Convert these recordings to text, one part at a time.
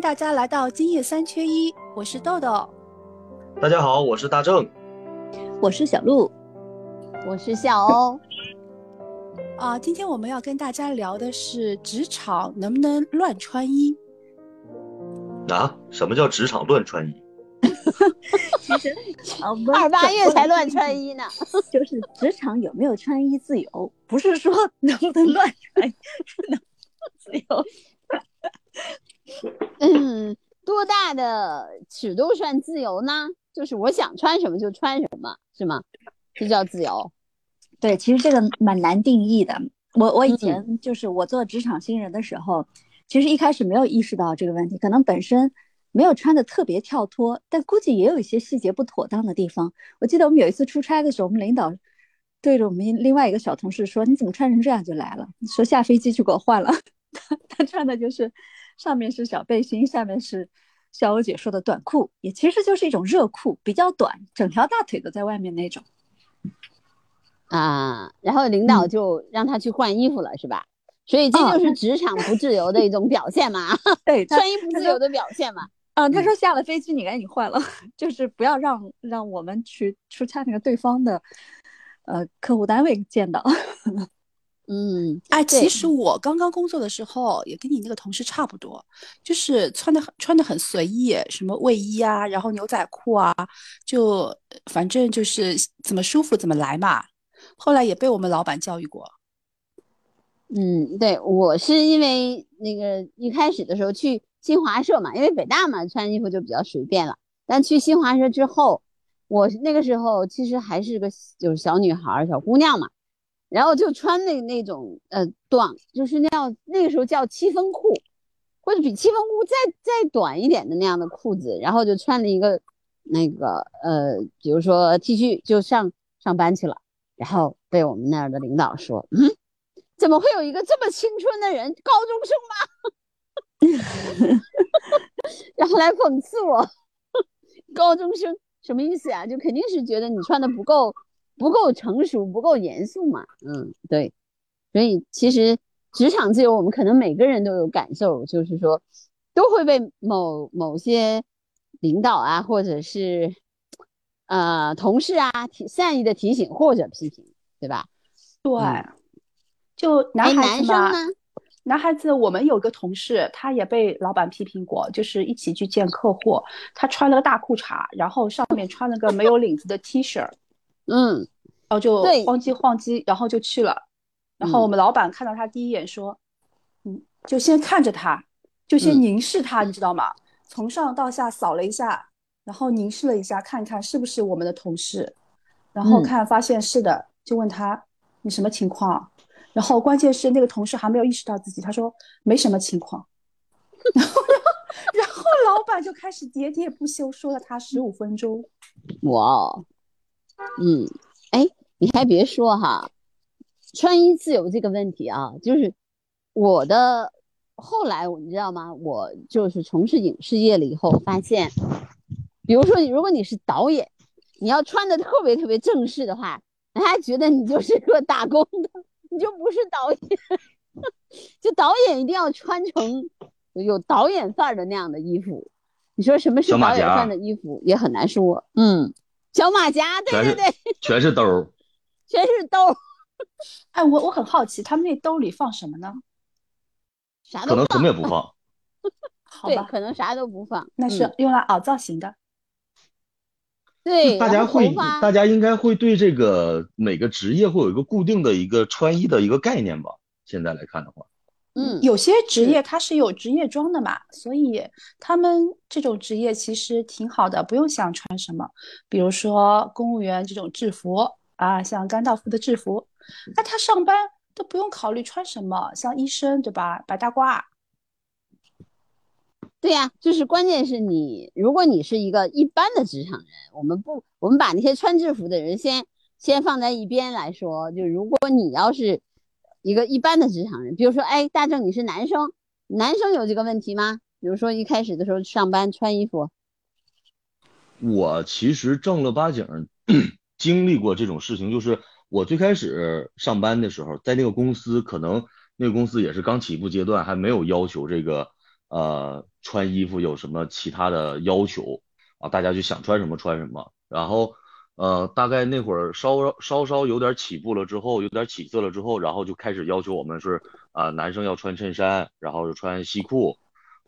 迎大家来到今夜三缺一，我是豆豆。大家好，我是大正，我是小鹿，我是小欧。啊，今天我们要跟大家聊的是职场能不能乱穿衣？啊，什么叫职场乱穿衣？其实二八月才乱穿衣呢，就是职场有没有穿衣自由，不是说能不能乱穿衣，是能自由。嗯，多大的尺度算自由呢？就是我想穿什么就穿什么，是吗？这叫自由？对，其实这个蛮难定义的。我我以前就是我做职场新人的时候，其实一开始没有意识到这个问题，可能本身没有穿的特别跳脱，但估计也有一些细节不妥当的地方。我记得我们有一次出差的时候，我们领导对着我们另外一个小同事说：“你怎么穿成这样就来了？”说下飞机就给我换了。他他穿的就是。上面是小背心，下面是小欧姐说的短裤，也其实就是一种热裤，比较短，整条大腿都在外面那种。啊，然后领导就让他去换衣服了，是吧？所以这就是职场不自由的一种表现嘛？对，穿衣不自由的表现嘛？嗯，他说下了飞机你赶紧换了，就是不要让让我们去出差那个对方的呃客户单位见到。嗯，哎，其实我刚刚工作的时候也跟你那个同事差不多，就是穿的很穿的很随意，什么卫衣啊，然后牛仔裤啊，就反正就是怎么舒服怎么来嘛。后来也被我们老板教育过。嗯，对我是因为那个一开始的时候去新华社嘛，因为北大嘛穿衣服就比较随便了。但去新华社之后，我那个时候其实还是个就是小女孩、小姑娘嘛。然后就穿那那种呃短，就是那样那个时候叫七分裤，或者比七分裤再再短一点的那样的裤子，然后就穿了一个那个呃，比如说 T 恤就上上班去了，然后被我们那儿的领导说，嗯，怎么会有一个这么青春的人，高中生吗？然后来讽刺我，高中生什么意思呀？就肯定是觉得你穿的不够。不够成熟，不够严肃嘛？嗯，对，所以其实职场自由，我们可能每个人都有感受，就是说都会被某某些领导啊，或者是呃同事啊提善意的提醒或者批评，对吧？对，就男孩子嘛，男孩子，我们有个同事，他也被老板批评过，就是一起去见客户，他穿了个大裤衩，然后上面穿了个没有领子的 T 恤。嗯，然后就晃机晃机，然后就去了。然后我们老板看到他第一眼说：“嗯，就先看着他，就先凝视他，你知道吗？从上到下扫了一下，然后凝视了一下，看看是不是我们的同事。然后看发现是的，就问他你什么情况？然后关键是那个同事还没有意识到自己，他说没什么情况。然后，然后老板就开始喋喋不休说了他十五分钟。哇！嗯，哎，你还别说哈，穿衣自由这个问题啊，就是我的后来你知道吗？我就是从事影视业了以后，发现，比如说，如果你是导演，你要穿的特别特别正式的话，人家觉得你就是个打工的，你就不是导演。就导演一定要穿成有导演范儿的那样的衣服。你说什么是导演范的衣服，也很难说。嗯。小马甲，对对对，全是兜儿，全是兜儿。哎，我我很好奇，他们那兜里放什么呢？啥可能什么也不放。好吧，可能啥都不放，那是用来凹造型的。对，大家会，大家应该会对这个每个职业会有一个固定的一个穿衣的一个概念吧？现在来看的话。嗯，有些职业它是有职业装的嘛，所以他们这种职业其实挺好的，不用想穿什么。比如说公务员这种制服啊，像甘道夫的制服，那他上班都不用考虑穿什么。像医生对吧，白大褂。对呀，就是关键是你，如果你是一个一般的职场人，我们不，我们把那些穿制服的人先先放在一边来说，就如果你要是。一个一般的职场人，比如说，哎，大正，你是男生，男生有这个问题吗？比如说一开始的时候上班穿衣服，我其实正儿八经 经历过这种事情，就是我最开始上班的时候，在那个公司，可能那个公司也是刚起步阶段，还没有要求这个呃穿衣服有什么其他的要求啊，大家就想穿什么穿什么。然后呃大概那会儿稍稍稍有点起步了之后，有点起色了之后，然后就开始要求我们是啊男生要穿衬衫，然后穿西裤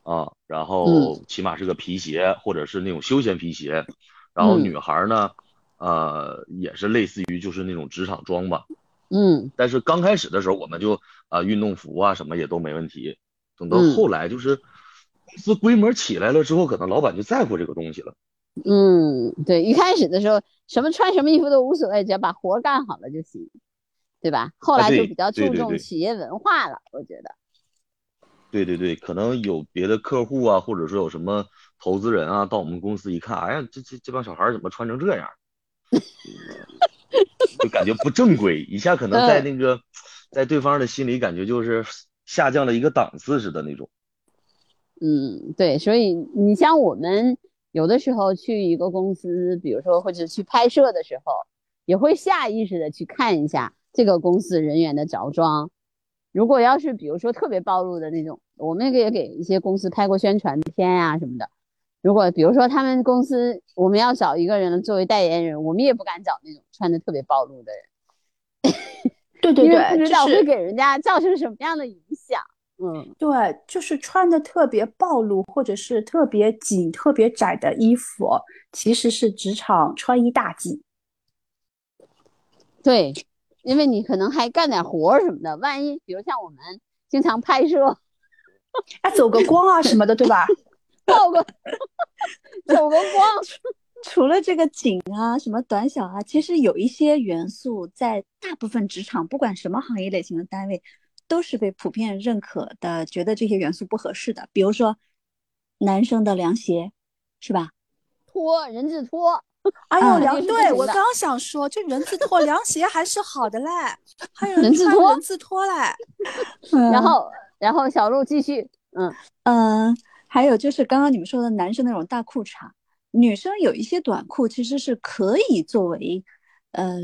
啊，然后起码是个皮鞋或者是那种休闲皮鞋。然后女孩呢，呃也是类似于就是那种职场装吧。嗯，但是刚开始的时候，我们就啊运动服啊什么也都没问题。等到后来就是公司规模起来了之后，可能老板就在乎这个东西了。嗯，对，一开始的时候什么穿什么衣服都无所谓，只要把活干好了就行，对吧？后来就比较注重企业文化了，我觉得。对对对，可能有别的客户啊，或者说有什么投资人啊，到我们公司一看，哎呀，这这这帮小孩怎么穿成这样？就感觉不正规，一下可能在那个，在对方的心里感觉就是下降了一个档次似的那种。嗯，对，所以你像我们有的时候去一个公司，比如说或者去拍摄的时候，也会下意识的去看一下这个公司人员的着装。如果要是比如说特别暴露的那种，我们也给一些公司拍过宣传片呀什么的。如果比如说他们公司我们要找一个人作为代言人，我们也不敢找那种穿的特别暴露的人。对对对，不知道会给人家造成什么样的影响。嗯，对，就是穿的特别暴露或者是特别紧、特别窄的衣服，其实是职场穿衣大忌。对，因为你可能还干点活什么的，万一比如像我们经常拍摄，啊，走个光啊什么的，对吧？曝个走个光，除了这个紧啊，什么短小啊，其实有一些元素在大部分职场，不管什么行业类型的单位，都是被普遍认可的，觉得这些元素不合适的。比如说，男生的凉鞋，是吧？拖人字拖，哎呦凉，对我刚想说，这人字拖凉鞋还是好的嘞，还有人字拖人字拖嘞。然后，然后小鹿继续，嗯嗯。还有就是刚刚你们说的男生那种大裤衩，女生有一些短裤其实是可以作为，呃，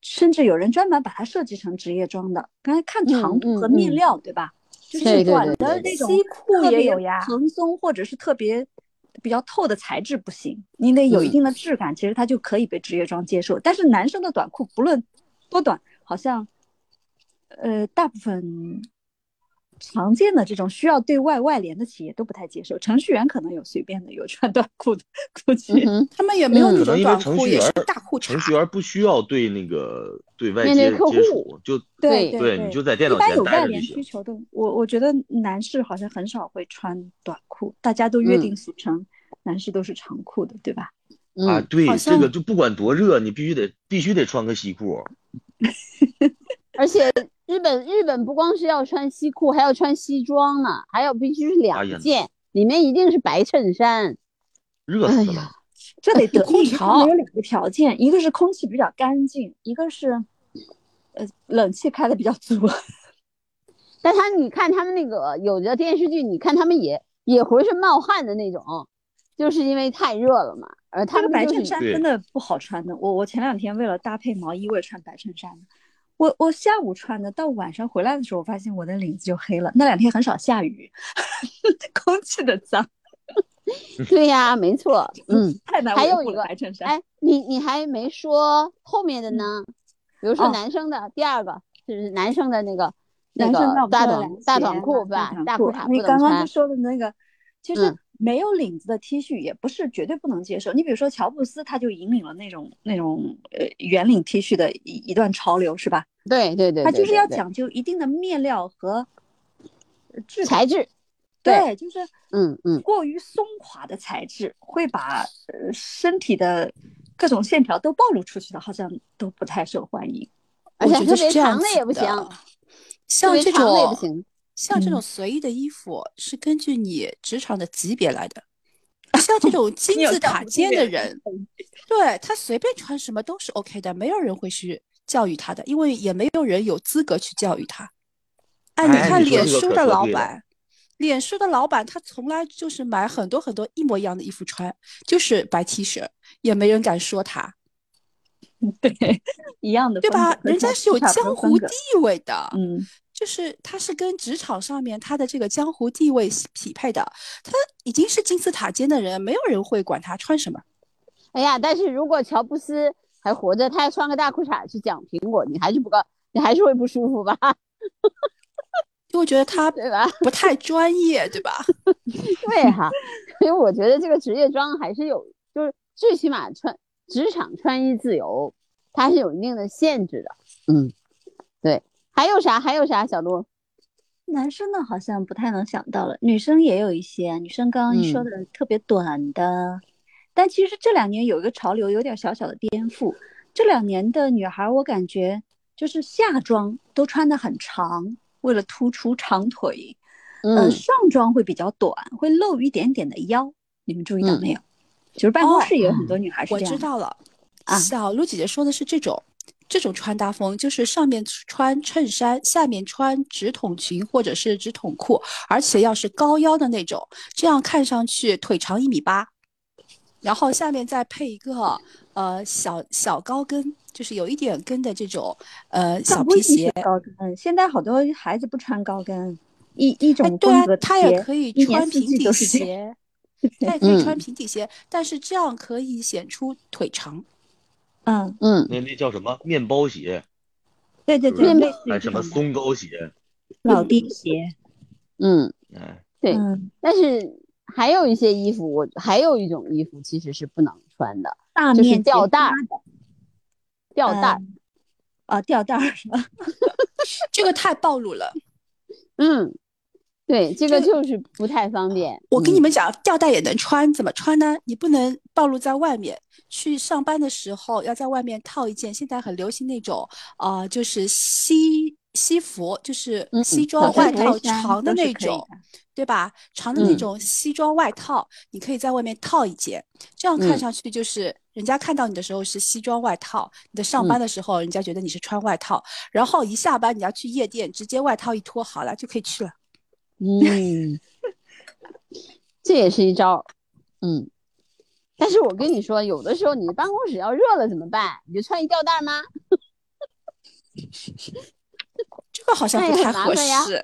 甚至有人专门把它设计成职业装的。刚才看长度和面料，对吧？就是短的那种西裤也有呀，蓬松或者是特别比较透的材质不行，你得有一定的质感，其实它就可以被职业装接受。但是男生的短裤不论多短，好像，呃，大部分。常见的这种需要对外外联的企业都不太接受，程序员可能有随便的，有穿短裤的，估计他们也没有那种短裤，也是大裤衩。程序员不需要对那个对外接客户，就对对，你就在电脑前待着就行。需求的，我我觉得男士好像很少会穿短裤，大家都约定俗成，男士都是长裤的，对吧？啊，对，这个就不管多热，你必须得必须得穿个西裤，而且。日本日本不光是要穿西裤，还要穿西装呢，还有必须是两件，里面一定是白衬衫。热死了，这得得空调有两个条件，一个是空气比较干净，一个是呃冷气开的比较足。但他你看他们那个有的电视剧，你看他们也也浑身冒汗的那种，就是因为太热了嘛。而他们白衬衫真的不好穿的，我我前两天为了搭配毛衣，我也穿白衬衫的。我我下午穿的，到晚上回来的时候，我发现我的领子就黑了。那两天很少下雨，空气的脏。对呀，没错。嗯，太难还有一个白衬衫。哎，你你还没说后面的呢？比如说男生的第二个，就是男生的那个那个大短大短裤，对吧？大裤衩你刚刚说的那个，其实。没有领子的 T 恤也不是绝对不能接受。你比如说乔布斯，他就引领了那种那种呃圆领 T 恤的一一段潮流，是吧？对对对，他就是要讲究一定的面料和质材质。对，就是嗯嗯，过于松垮的材质会把呃身体的各种线条都暴露出去的，好像都不太受欢迎。而且特别长的也不行，像这种也不行。像这种随意的衣服是根据你职场的级别来的，像这种金字塔尖的人，对他随便穿什么都是 OK 的，没有人会去教育他的，因为也没有人有资格去教育他。哎，你看脸书的老板，脸书的老板他从来就是买很多很多一模一样的衣服穿，就是白 T 恤，也没人敢说他。对，一样的，对吧？人家是有江湖地位的，嗯。就是他是跟职场上面他的这个江湖地位匹配的，他已经是金字塔尖的人，没有人会管他穿什么。哎呀，但是如果乔布斯还活着，他还穿个大裤衩去讲苹果，你还是不高，你还是会不舒服吧？就会觉得他对吧？不太专业，对吧？对哈，所以我觉得这个职业装还是有，就是最起码穿职场穿衣自由，它是有一定的限制的。嗯，对。还有啥？还有啥？小鹿，男生的好像不太能想到了，女生也有一些。女生刚刚你说的特别短的，但其实这两年有一个潮流，有点小小的颠覆。这两年的女孩，我感觉就是夏装都穿的很长，为了突出长腿。嗯，上装会比较短，会露一点点的腰。你们注意到没有？就是办公室也有很多女孩是这样。我知道了。啊，小鹿姐姐说的是这种。这种穿搭风就是上面穿衬衫，下面穿直筒裙或者是直筒裤，而且要是高腰的那种，这样看上去腿长一米八，然后下面再配一个呃小小高跟，就是有一点跟的这种呃小皮鞋。高跟，现在好多孩子不穿高跟，一一种对啊，他也可以穿平底鞋，他也可以穿平底鞋，但是这样可以显出腿长。嗯嗯，那那叫什么面包鞋？对对对，还什么松糕鞋、老爹鞋？嗯，哎，对。但是还有一些衣服，我还有一种衣服其实是不能穿的，就是吊带的。吊带啊，吊带是吧？这个太暴露了。嗯。对，这个就是不太方便。我跟你们讲，吊带也能穿，怎么穿呢？你不能暴露在外面，去上班的时候要在外面套一件。现在很流行那种啊，就是西西服，就是西装外套长的那种，对吧？长的那种西装外套，你可以在外面套一件，这样看上去就是人家看到你的时候是西装外套，你的上班的时候人家觉得你是穿外套，然后一下班你要去夜店，直接外套一脱好了就可以去了。嗯，这也是一招，嗯，但是我跟你说，有的时候你办公室要热了怎么办？你就穿一吊带吗？这个好像不太合适。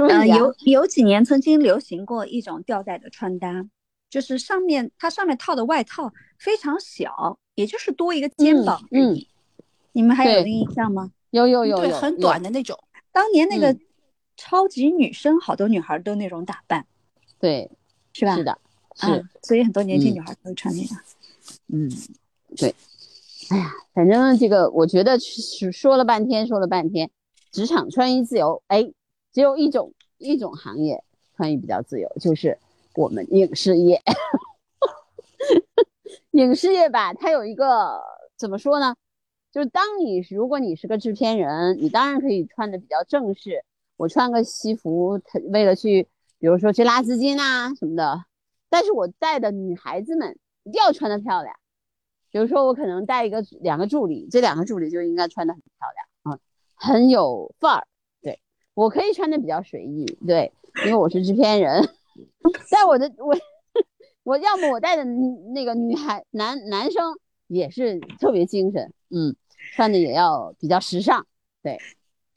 嗯，有有几年曾经流行过一种吊带的穿搭，就是上面它上面套的外套非常小，也就是多一个肩膀而已。你们还有那印象吗？有有有，对，很短的那种。当年那个。超级女生，好多女孩都那种打扮，对，是吧？是的，是，所以很多年轻女孩都会穿那个。嗯，对。哎呀，反正这个，我觉得是说了半天，说了半天，职场穿衣自由，哎，只有一种一种行业穿衣比较自由，就是我们影视业。影视业吧，它有一个怎么说呢？就是当你如果你是个制片人，你当然可以穿的比较正式。我穿个西服，他为了去，比如说去拉丝巾啊什么的。但是我带的女孩子们一定要穿的漂亮。比如说我可能带一个两个助理，这两个助理就应该穿的很漂亮啊，很有范儿。对我可以穿的比较随意，对，因为我是制片人。但我的我我要么我带的那个女孩男男生也是特别精神，嗯，穿的也要比较时尚，对。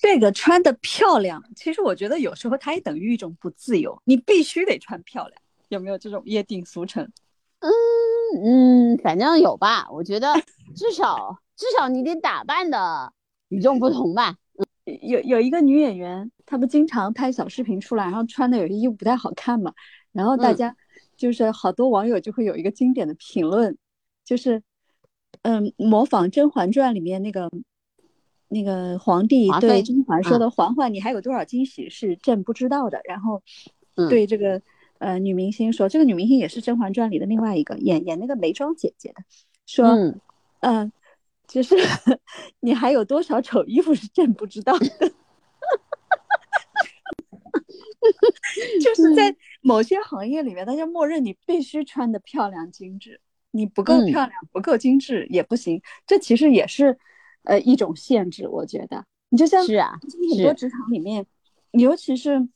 这个穿的漂亮，其实我觉得有时候它也等于一种不自由。你必须得穿漂亮，有没有这种约定俗成？嗯嗯，反正有吧。我觉得至少至少你得打扮的与众不同吧。有有一个女演员，她不经常拍小视频出来，然后穿的有些衣服不太好看嘛，然后大家就是好多网友就会有一个经典的评论，就是嗯，模仿《甄嬛传》里面那个。那个皇帝对甄嬛说的：“嬛嬛，你还有多少惊喜是朕不知道的？”然后，对这个呃女明星说，这个女明星也是《甄嬛传》里的另外一个演演那个眉庄姐姐的，说：“嗯，就是 你还有多少丑衣服是朕不知道的？” 就是在某些行业里面，大家默认你必须穿的漂亮精致，你不够漂亮、不够精致也不行。这其实也是。呃，一种限制，我觉得。你就像是啊，很多。职场里面，尤其是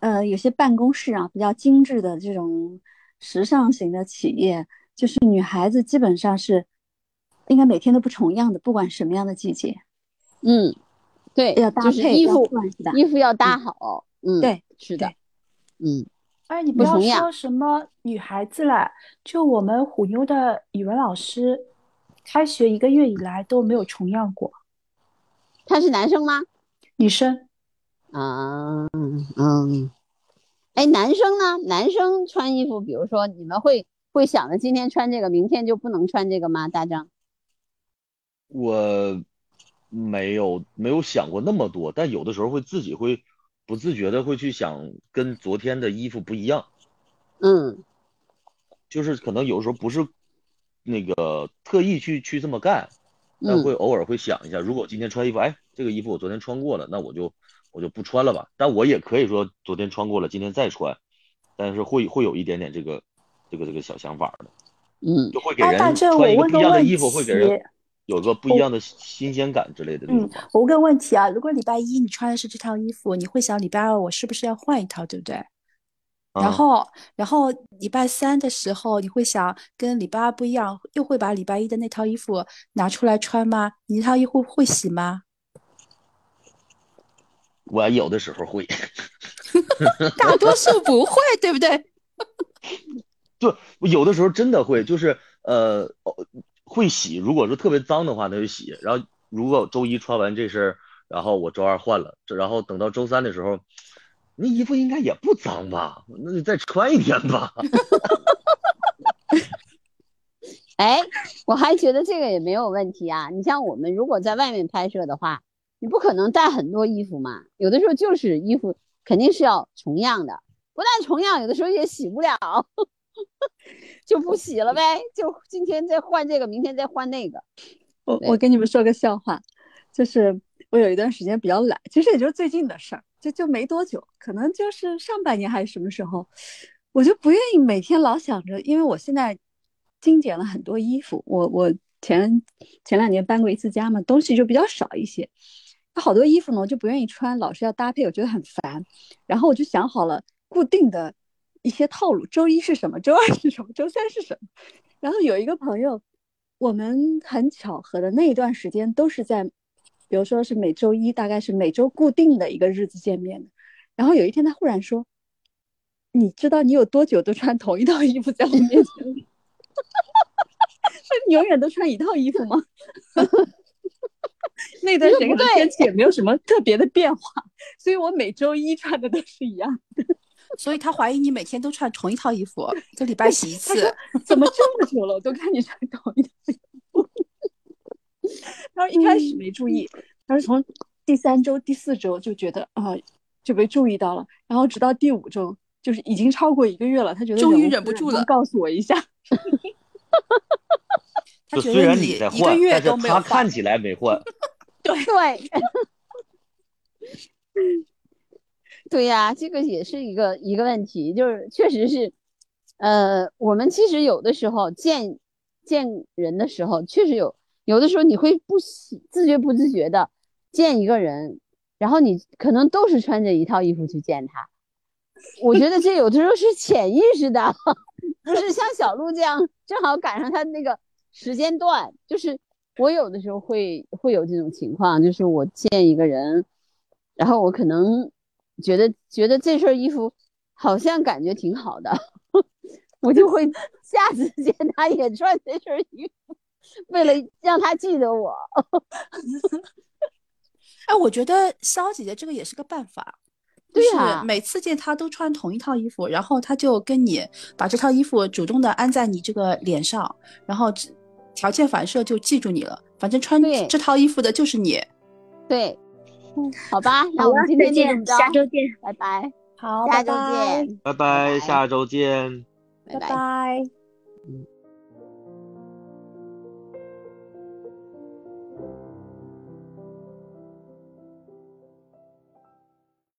呃有些办公室啊比较精致的这种时尚型的企业，就是女孩子基本上是应该每天都不重样的，不管什么样的季节。嗯，对，要搭配衣服衣服要搭好，嗯，对，是的，嗯，哎，你不要说什么女孩子了，就我们虎妞的语文老师，开学一个月以来都没有重样过。他是男生吗？女生，啊，嗯，哎，男生呢？男生穿衣服，比如说你们会会想着今天穿这个，明天就不能穿这个吗？大张？我没有没有想过那么多，但有的时候会自己会不自觉的会去想跟昨天的衣服不一样，嗯就是可能有时候不是那个特意去去这么干，但会嗯偶尔会想一下，如果我今天穿衣服，哎，这个衣服我昨天穿过了，那我就我就不穿了吧。但我也可以说昨天穿过了，今天再穿，但是会会有一点点这个这个这个小想法的，嗯就会给人穿不一样的衣服，会给人题，有个不一样的新鲜感之类的嗯。，我问个问题啊，如果礼拜一你穿的是这套衣服，你会想礼拜二我是不是要换一套，对不对？然啊后，然后礼拜三的时候，你会想跟礼拜二不一样，又会把礼拜一的那套衣服拿出来穿吗？你那套衣服会洗吗？我有的时候会，大多数不会，对不对？就有的时候真的会，就是呃哦会洗。如果说特别脏的话，那就洗。然后如果周一穿完这身儿，然后我周二换了，这然后等到周三的时候，那衣服应该也不脏吧？那你再穿一天吧。哎，我还觉得这个也没有问题啊。你像我们如果在外面拍摄的话，你不可能带很多衣服嘛，有的时候就是衣服肯定是要重样的，不但重样，有的时候也洗不了，就不洗了呗，就今天再换这个，明天再换那个。我我跟你们说个笑话，就是我有一段时间比较懒，其实也就是最近的事儿，就就没多久，可能就是上半年还是什么时候，我就不愿意每天老想着，因为我现在精简了很多衣服，我我前前两年搬过一次家嘛，东西就比较少一些，好多衣服呢，我就不愿意穿，老是要搭配，我觉得很烦，然后我就想好了固定的一些套路，周一是什么，周二是什么，周三是什么，然后有一个朋友。我们很巧合的那一段时间都是在，比如说是每周一，大概是每周固定的一个日子见面的。然后有一天他忽然说：“你知道你有多久都穿同一套衣服在我面前吗？那你永远都穿一套衣服吗？” 那段时间天气也没有什么特别的变化，所以我每周一穿的都是一样的。所以他怀疑你每天都穿同一套衣服，一个礼拜洗一次。怎么这么久了，我都看你穿同一套衣服？他说一开始没注意，他是从第三周、第四周就觉得啊、就被注意到了，然后直到第五周，就是已经超过一个月了，他觉得终于忍忍不住了告诉我一下。他就虽然觉得你在换，一个月但是都没有换他看起来没换。对，对呀，这个也是一个一个问题，就是确实是，呃，我们其实有的时候见见人的时候，确实有有的时候你会不喜自觉不自觉的见一个人，然后你可能都是穿着一套衣服去见他，我觉得这有的时候是潜意识的，不是像小鹿这样正好赶上他那个时间段，就是我有的时候会会有这种情况，就是我见一个人，然后我可能觉得觉得这身衣服好像感觉挺好的，我就会下次见他也穿这身衣服，为了让他记得我。哎，我觉得肖姐姐这个也是个办法，就是对呀每次见他都穿同一套衣服，然后他就跟你把这套衣服主动的安在你这个脸上，然后条件反射就记住你了，反正穿这套衣服的就是你。对，好吧，那我们今天见就这么着，下周见，拜拜，好，下周拜拜，见，拜拜拜，下周见。拜拜拜。拜。